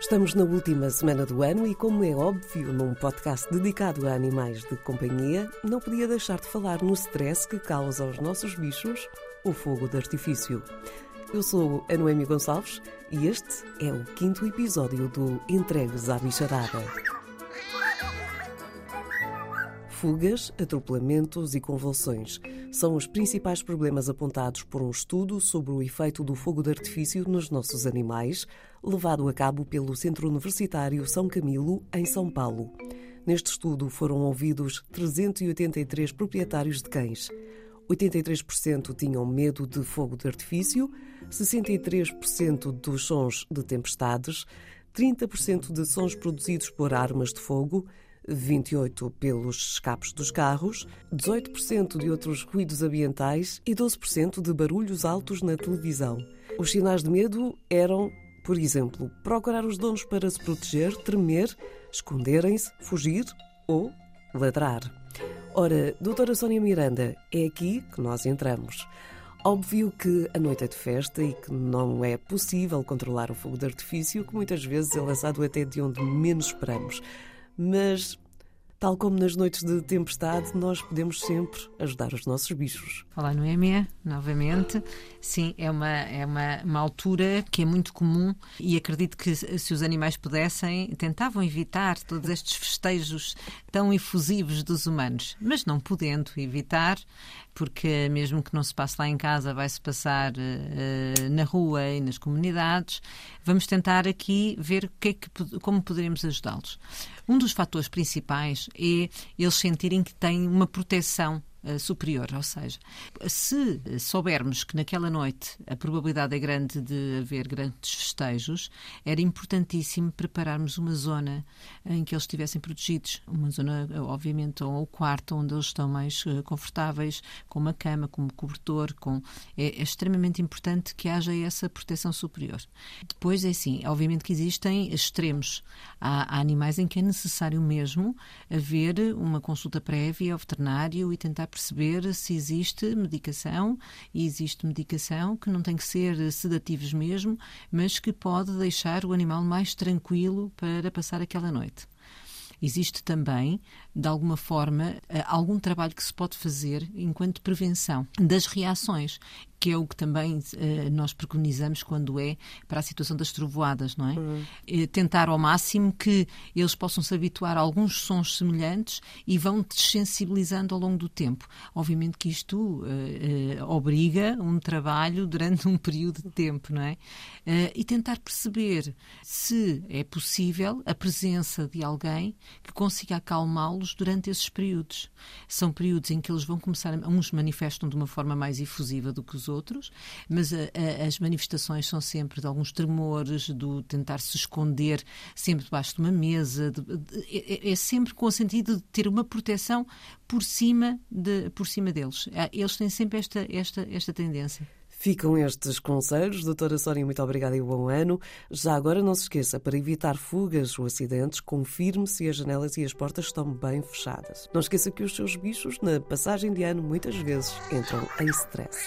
Estamos na última semana do ano e, como é óbvio, num podcast dedicado a animais de companhia, não podia deixar de falar no stress que causa aos nossos bichos o fogo de artifício. Eu sou a Noemi Gonçalves e este é o quinto episódio do Entregues à Bicharada. Fugas, atropelamentos e convulsões são os principais problemas apontados por um estudo sobre o efeito do fogo de artifício nos nossos animais, levado a cabo pelo Centro Universitário São Camilo, em São Paulo. Neste estudo foram ouvidos 383 proprietários de cães. 83% tinham medo de fogo de artifício, 63% dos sons de tempestades, 30% de sons produzidos por armas de fogo, 28% pelos escapes dos carros, 18% de outros ruídos ambientais e 12% de barulhos altos na televisão. Os sinais de medo eram, por exemplo, procurar os donos para se proteger, tremer, esconderem-se, fugir ou ladrar. Ora, doutora Sónia Miranda, é aqui que nós entramos. Óbvio que a noite é de festa e que não é possível controlar o fogo de artifício, que muitas vezes é lançado até de onde menos esperamos. Mas, tal como nas noites de tempestade, nós podemos sempre ajudar os nossos bichos. Olá, Noémia, novamente. Sim, é uma, é uma, uma altura que é muito comum e acredito que se os animais pudessem, tentavam evitar todos estes festejos tão efusivos dos humanos. Mas não podendo evitar, porque mesmo que não se passe lá em casa, vai-se passar uh, na rua e nas comunidades, vamos tentar aqui ver que é que, como poderemos ajudá-los. Um dos fatores principais é eles sentirem que têm uma proteção superior. Ou seja, se soubermos que naquela noite a probabilidade é grande de haver grandes festejos, era importantíssimo prepararmos uma zona em que eles estivessem protegidos. Uma zona, obviamente, ou o quarto onde eles estão mais eh, confortáveis, com uma cama, com um cobertor. Com... É, é extremamente importante que haja essa proteção superior. Depois, é assim, obviamente que existem extremos. Há, há animais em que é necessário mesmo haver uma consulta prévia ao veterinário e tentar perceber se existe medicação e existe medicação que não tem que ser sedativos mesmo, mas que pode deixar o animal mais tranquilo para passar aquela noite. Existe também, de alguma forma, eh, algum trabalho que se pode fazer enquanto prevenção das reações que é o que também uh, nós preconizamos quando é para a situação das trovoadas, não é? Uhum. Uh, tentar ao máximo que eles possam se habituar a alguns sons semelhantes e vão desensibilizando ao longo do tempo. Obviamente que isto uh, obriga um trabalho durante um período de tempo, não é? e tentar perceber se é possível a presença de alguém que consiga acalmá-los durante esses períodos. São períodos em que eles vão começar, uns manifestam de uma forma mais efusiva do que os outros, mas a, a, as manifestações são sempre de alguns tremores, do tentar se esconder sempre debaixo de uma mesa, de, de, é, é, sempre com o sentido de ter uma proteção por cima, de, por cima deles. Ah, eles têm sempre esta, esta, esta tendência. Ficam estes conselhos. Doutora Sónia, muito obrigada e bom ano. Já agora não se esqueça, para evitar fugas ou acidentes, confirme se as janelas e as portas estão bem fechadas. Não esqueça que os seus bichos, na passagem de ano, muitas vezes entram em stress.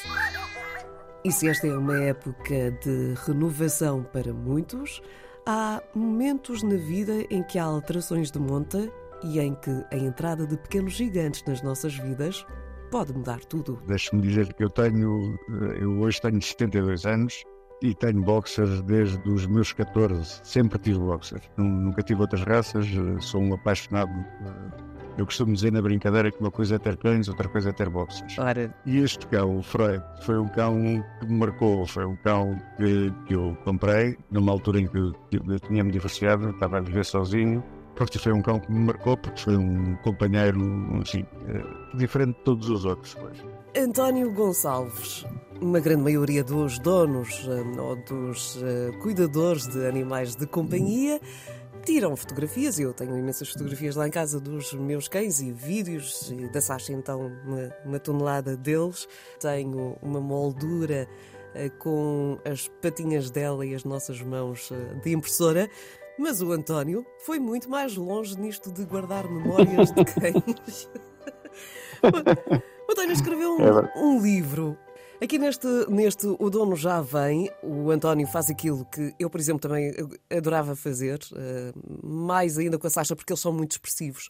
E se esta é uma época de renovação para muitos, há momentos na vida em que há alterações de monta e em que a entrada de pequenos gigantes nas nossas vidas pode mudar tudo. Deixe-me dizer que eu tenho, eu hoje tenho 72 anos e tenho boxers desde os meus 14. Sempre tive boxers. Nunca tive outras raças. Sou um apaixonado. Eu costumo dizer na brincadeira que uma coisa é ter cães, outra coisa é ter boxers. Ora. E este cão, o Freud, foi um cão que me marcou. Foi um cão que, que eu comprei numa altura em que eu, eu tinha-me divorciado, estava a viver sozinho porque foi um cão que me marcou, porque foi um companheiro assim, diferente de todos os outros. Pois. António Gonçalves, uma grande maioria dos donos eh, ou dos eh, cuidadores de animais de companhia tiram fotografias. Eu tenho imensas fotografias lá em casa dos meus cães e vídeos, e da Sasha, então, uma, uma tonelada deles. Tenho uma moldura com as patinhas dela e as nossas mãos de impressora. Mas o António foi muito mais longe nisto de guardar memórias de cães. o António escreveu um, é um livro. Aqui neste, neste O Dono Já Vem, o António faz aquilo que eu, por exemplo, também adorava fazer, uh, mais ainda com a Sasha, porque eles são muito expressivos,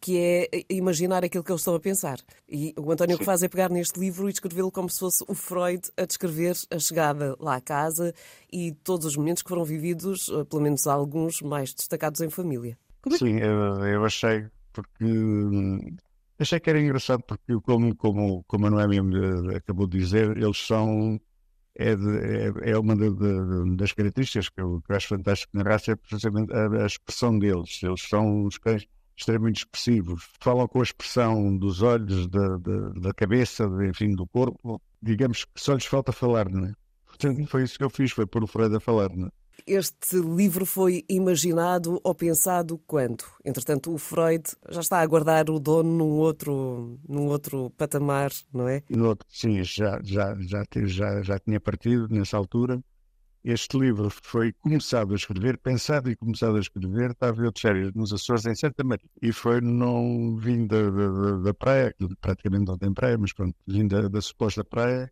que é imaginar aquilo que eles estão a pensar. E o António o que faz é pegar neste livro e escrevê-lo como se fosse o Freud a descrever a chegada lá à casa e todos os momentos que foram vividos, uh, pelo menos alguns mais destacados em família. É Sim, eu, eu achei, porque hum, Achei que era engraçado porque, como, como, como a Noemi acabou de dizer, eles são. É, de, é, é uma de, de, das características que eu, que eu acho fantástico na raça, é precisamente a, a, expressão deles. Eles são uns cães extremamente expressivos. Falam com a expressão dos olhos, da, da, da cabeça, enfim, do corpo. Digamos que só lhes falta falar, não é? Portanto, foi isso que eu fiz, foi pôr o Freud a falar, não é? Este livro foi imaginado ou pensado quando? Entretanto, o Freud já está a aguardar o dono num outro, num outro patamar, não é? No outro, sim, já, já, já, já, já tinha partido nessa altura. Este livro foi começado a escrever, pensado e começado a escrever, estava eu de férias nos Açores, em Santa Maria. E foi não vim da, da, da praia, praticamente não tem praia, mas pronto, vim da, da suposta praia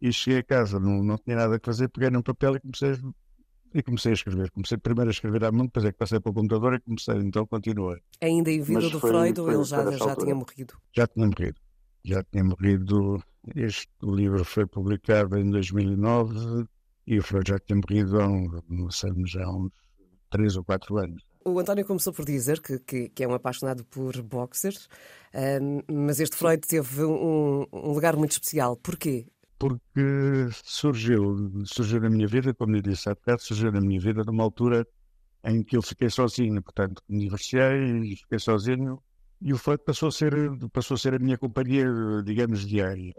e cheguei a casa, não, não tinha nada a fazer, peguei num papel e comecei e comecei a escrever. Comecei primeiro a escrever à mão, depois é que passei para o computador e comecei, então continuei. Ainda em vida do foi, Freud ou ele já, já tinha morrido? Já tinha morrido. Já tinha morrido. Este livro foi publicado em 2009 e o Freud já morrido há, não sei, já há uns 3 ou 4 anos. O António começou por dizer que, que, que é um apaixonado por boxers, mas este Freud teve um, um lugar muito especial. Porquê? porque surgiu, surgiu na minha vida, como lhe disse há bocado, surgiu na minha vida numa altura em que eu fiquei sozinho, portanto, me divorciei e fiquei sozinho, e o Freud passou a ser, passou a ser a minha companhia, digamos, diária.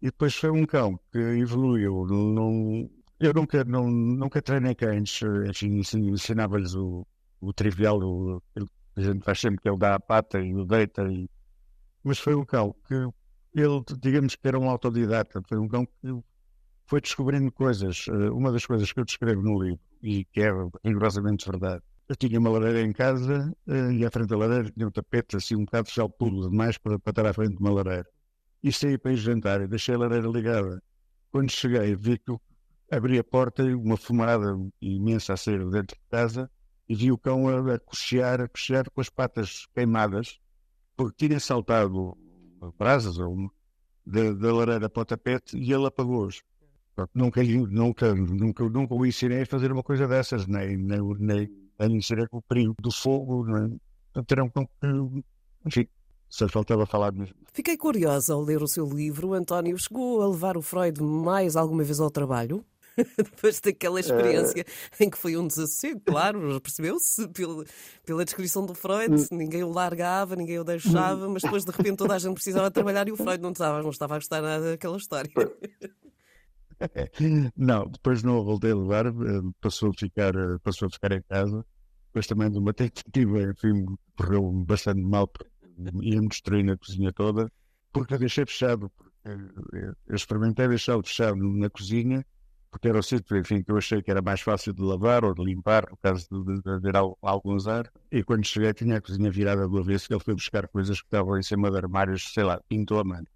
E depois foi um cão que evoluiu. Não, eu nunca, não, nunca treinei cães, enfim, ensinava-lhes o, o trivial, o, a gente faz sempre que ele dá a pata e o deita, e... mas foi um cão que ele, digamos que era um autodidata, foi um cão que foi descobrindo coisas. Eh, uma das coisas que eu descrevo no livro, e que é rigorosamente verdade, eu tinha uma lareira em casa eh, e à frente da lareira tinha um tapete assim um bocado de puro demais para, para estar à frente de uma lareira. E saí para ir jantar e deixei a lareira ligada. Quando cheguei, vi que abri a porta e uma fumada imensa a sair dentro de casa e vi o cão a, a cochear, a cochear com as patas queimadas, porque tinha saltado brasas ou da, lareira para o tapete e ele apagou-os. Nunca, nunca, nunca, nunca o ensinei a fazer uma coisa dessas, nem, nem, nem a ensinei com o perigo do fogo. Nem, terão com enfim, só faltava falar mesmo. Fiquei curiosa ao ler o seu livro. António chegou a levar o Freud mais alguma vez ao trabalho? depois daquela experiência uh... em que foi um desassossego, claro, percebeu-se pela, pela descrição do Freud, hum. ninguém o largava, ninguém o deixava, mas depois de repente toda a gente precisava trabalhar e o Freud não estava, não estava a gostar nada daquela história. Não, depois não o voltei a levar, eh, passou a ficar, eh, passou a ficar em casa. Depois também de uma tentativa, enfim, correu bastante mal, ia-me destruir na cozinha toda, porque eu deixei fechado. Eu experimentei deixá-lo fechado na cozinha porque era o sítio, enfim, que eu achei que era mais fácil de lavar ou de limpar, no caso de, haver algum azar. E quando cheguei, tinha a cozinha virada do avesso, ele foi buscar coisas que estavam em cima de armários, sei lá, pintou a mano.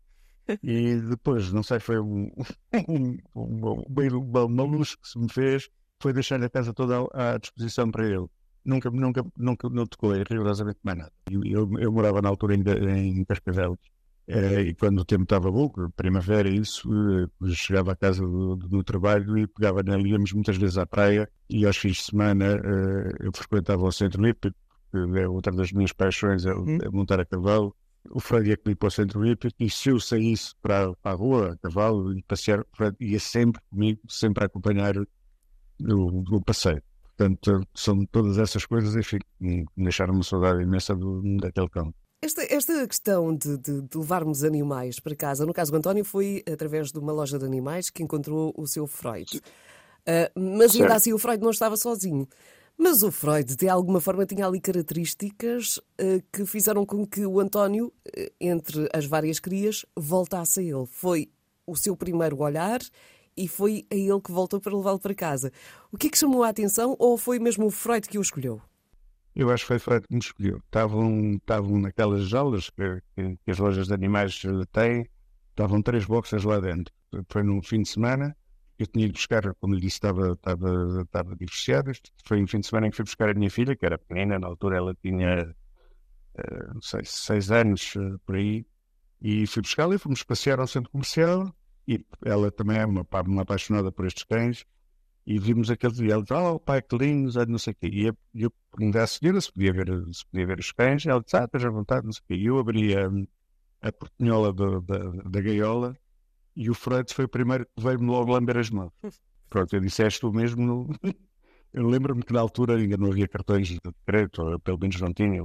E depois, não sei, foi um, um, um, uma, uma luz que se me fez, foi deixar a casa toda à disposição para ele. Nunca, nunca, nunca não tocou rigorosamente mais nada. Eu, eu, eu morava na altura ainda em Cascavelos é, e quando o tempo estava bom, primavera, isso, eh, chegava à casa do, do, trabalho e pegava nele, íamos muitas vezes à praia e aos fins de semana eh, eu frequentava o centro hípico, que é outra das minhas paixões, é, hum. é montar a cavalo. O Fred ia comigo para o centro hípico e se eu saísse para, para a rua, a cavalo, e passear, o Fred ia sempre comigo, sempre a acompanhar o, o passeio. Portanto, são todas essas coisas, enfim, me deixaram uma saudade imensa do, daquele cão. Esta, esta questão de, de, de, levarmos animais para casa, no caso do António, foi através de uma loja de animais que encontrou o seu Freud. Uh, mas ainda assim o Freud não estava sozinho. Mas o Freud, de alguma forma, tinha ali características uh, que fizeram com que o António, uh, entre as várias crias, voltasse a ele. Foi o seu primeiro olhar e foi a ele que voltou para levá-lo para casa. O que é que chamou a atenção ou foi mesmo o Freud que o escolheu? Eu acho que foi Freud que me escolheu. Estavam, estavam naquelas jaulas que, que, que, as lojas de animais têm, estavam três boxes lá dentro. foi num fim de semana. Eu tinha ido buscar, como lhe disse, estava, estava, estava divorciado. Foi um fim de semana em que fui buscar a minha filha, que era pequenina, na altura ela tinha, uh, não sei, seis anos uh, por aí. E fui buscá-la e fomos passear ao centro comercial. E ela também é uma, uma apaixonada por estes cães. E vimos aquele dia, ela disse, oh pai, que lindos, não sei o quê. E eu, eu perguntei à senhora se podia ver, se podia ver os cães. Ela disse, ah, estás à vontade, não sei o quê. E eu abri a, a portinhola do, da, da gaiola e o Freud foi o primeiro que veio-me logo lamber as mãos. Pronto, eu disse, és tu mesmo. No... Eu lembro-me que na altura ainda não havia cartões de crédito, ou pelo menos não tinha.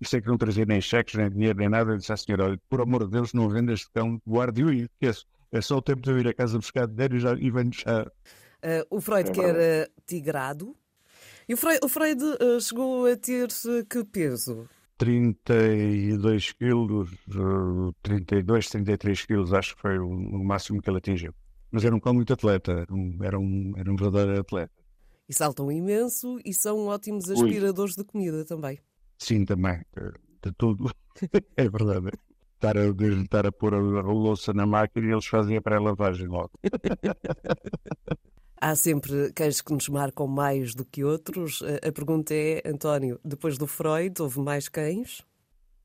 Isso é que não trazia nem cheques, nem dinheiro, nem nada. Eu disse à senhora, olha, por amor de Deus, não vende este cão, guarde-o e esqueço. É só o tempo de eu ir a casa buscar dinheiro e, já, e venho já. Uh, o Freud é que era tigrado. E o Freud, o Freud uh, chegou a ter que peso? 32 quilos, 32, 33 quilos, acho que foi o, o, máximo que ele atingiu. Mas era um cão muito atleta, era um, era um, era um verdadeiro atleta. E saltam imenso e são ótimos aspiradores Ui. de comida também. Sim, também, de tudo. é verdade. Estar a, estar a pôr a, a louça na máquina e eles fazem a pré-lavagem logo. Há sempre cães que nos marcam mais do que outros. A pergunta é, António, depois do Freud, houve mais cães?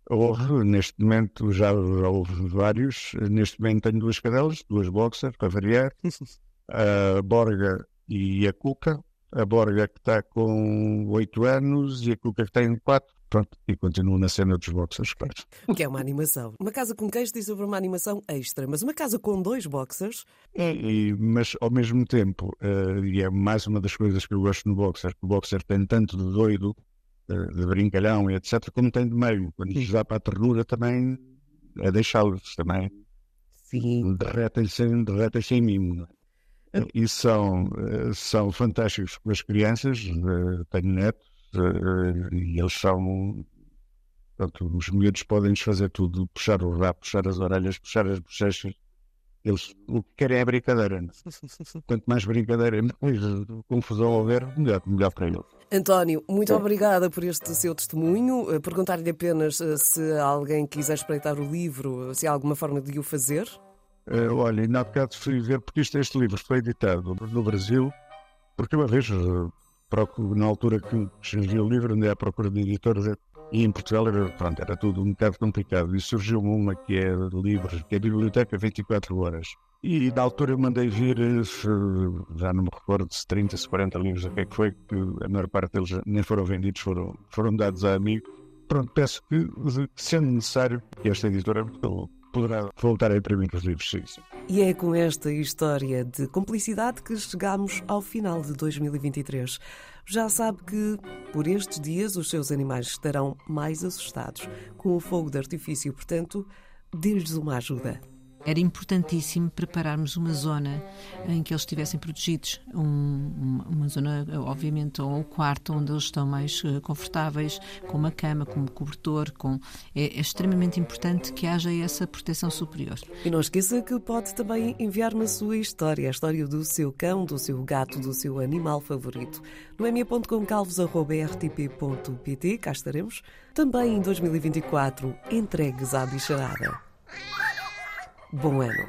Houve, neste momento já, já houve vários. Neste momento tenho duas cadelas, duas boxers, para variar. a Borga e a Cuca. A Borga que está com 8 anos e a Cuca que tem 4. Pronto, e continuo na cena dos boxers, claro. Que é uma animação. Uma casa com queijo diz sobre uma animação extra, mas uma casa com dois boxers. É, e, mas ao mesmo tempo, uh, e é mais uma das coisas que eu gosto no boxer, que o boxer tem tanto de doido, uh, de brincalhão e etc., como tem de meio. Quando se dá para a ternura também é deixá-los também. Sim. Derretem-se derretem em mimo. É? E são, uh, são fantásticos com as crianças, tenho netos e eles são. Pronto, os miúdos podem-nos fazer tudo, puxar o rabo, puxar as orelhas, puxar as bochechas. Eles o que querem é brincadeira. Né? Quanto mais brincadeira, mais confusão houver, melhor, melhor para eles. António, muito é. obrigada por este seu testemunho. Eh, perguntar-lhe apenas se alguém quiser espreitar o livro, se há alguma forma de o fazer. Uh, olha, ainda há bocado fui ver, porque isto, este livro foi editado no Brasil, porque uma vez na altura que surgiu o livro, andei à procura de editores e em Portugal era, pronto, era tudo um bocado complicado. E surgiu uma que é livros, que é a Biblioteca 24 Horas. E na altura eu mandei vir, já não me recordo se 30, se 40 livros, o que é que foi, que a maior parte deles nem foram vendidos, foram, foram dados a amigos. Pronto, peço que, sendo necessário, que esta editora poderá voltar a imprimir os livros. Sim. E é com esta história de cumplicidade que chegamos ao final de 2023. Já sabe que, por estes dias, os seus animais estarão mais assustados com o fogo de artifício, portanto, dê-lhes uma ajuda era importantíssimo prepararmos uma zona em que eles estivessem protegidos. Um, uma zona, obviamente, ou um quarto onde eles estão mais uh, confortáveis, com uma cama, com um cobertor. Com... É, é, extremamente importante que haja essa proteção superior. E não esqueça que pode também enviar-me a sua história, a história do seu cão, do seu gato, do seu animal favorito. No emia.concalvos.rtp.pt, cá estaremos. Também em 2024, entregues à bicharada. Bom ano.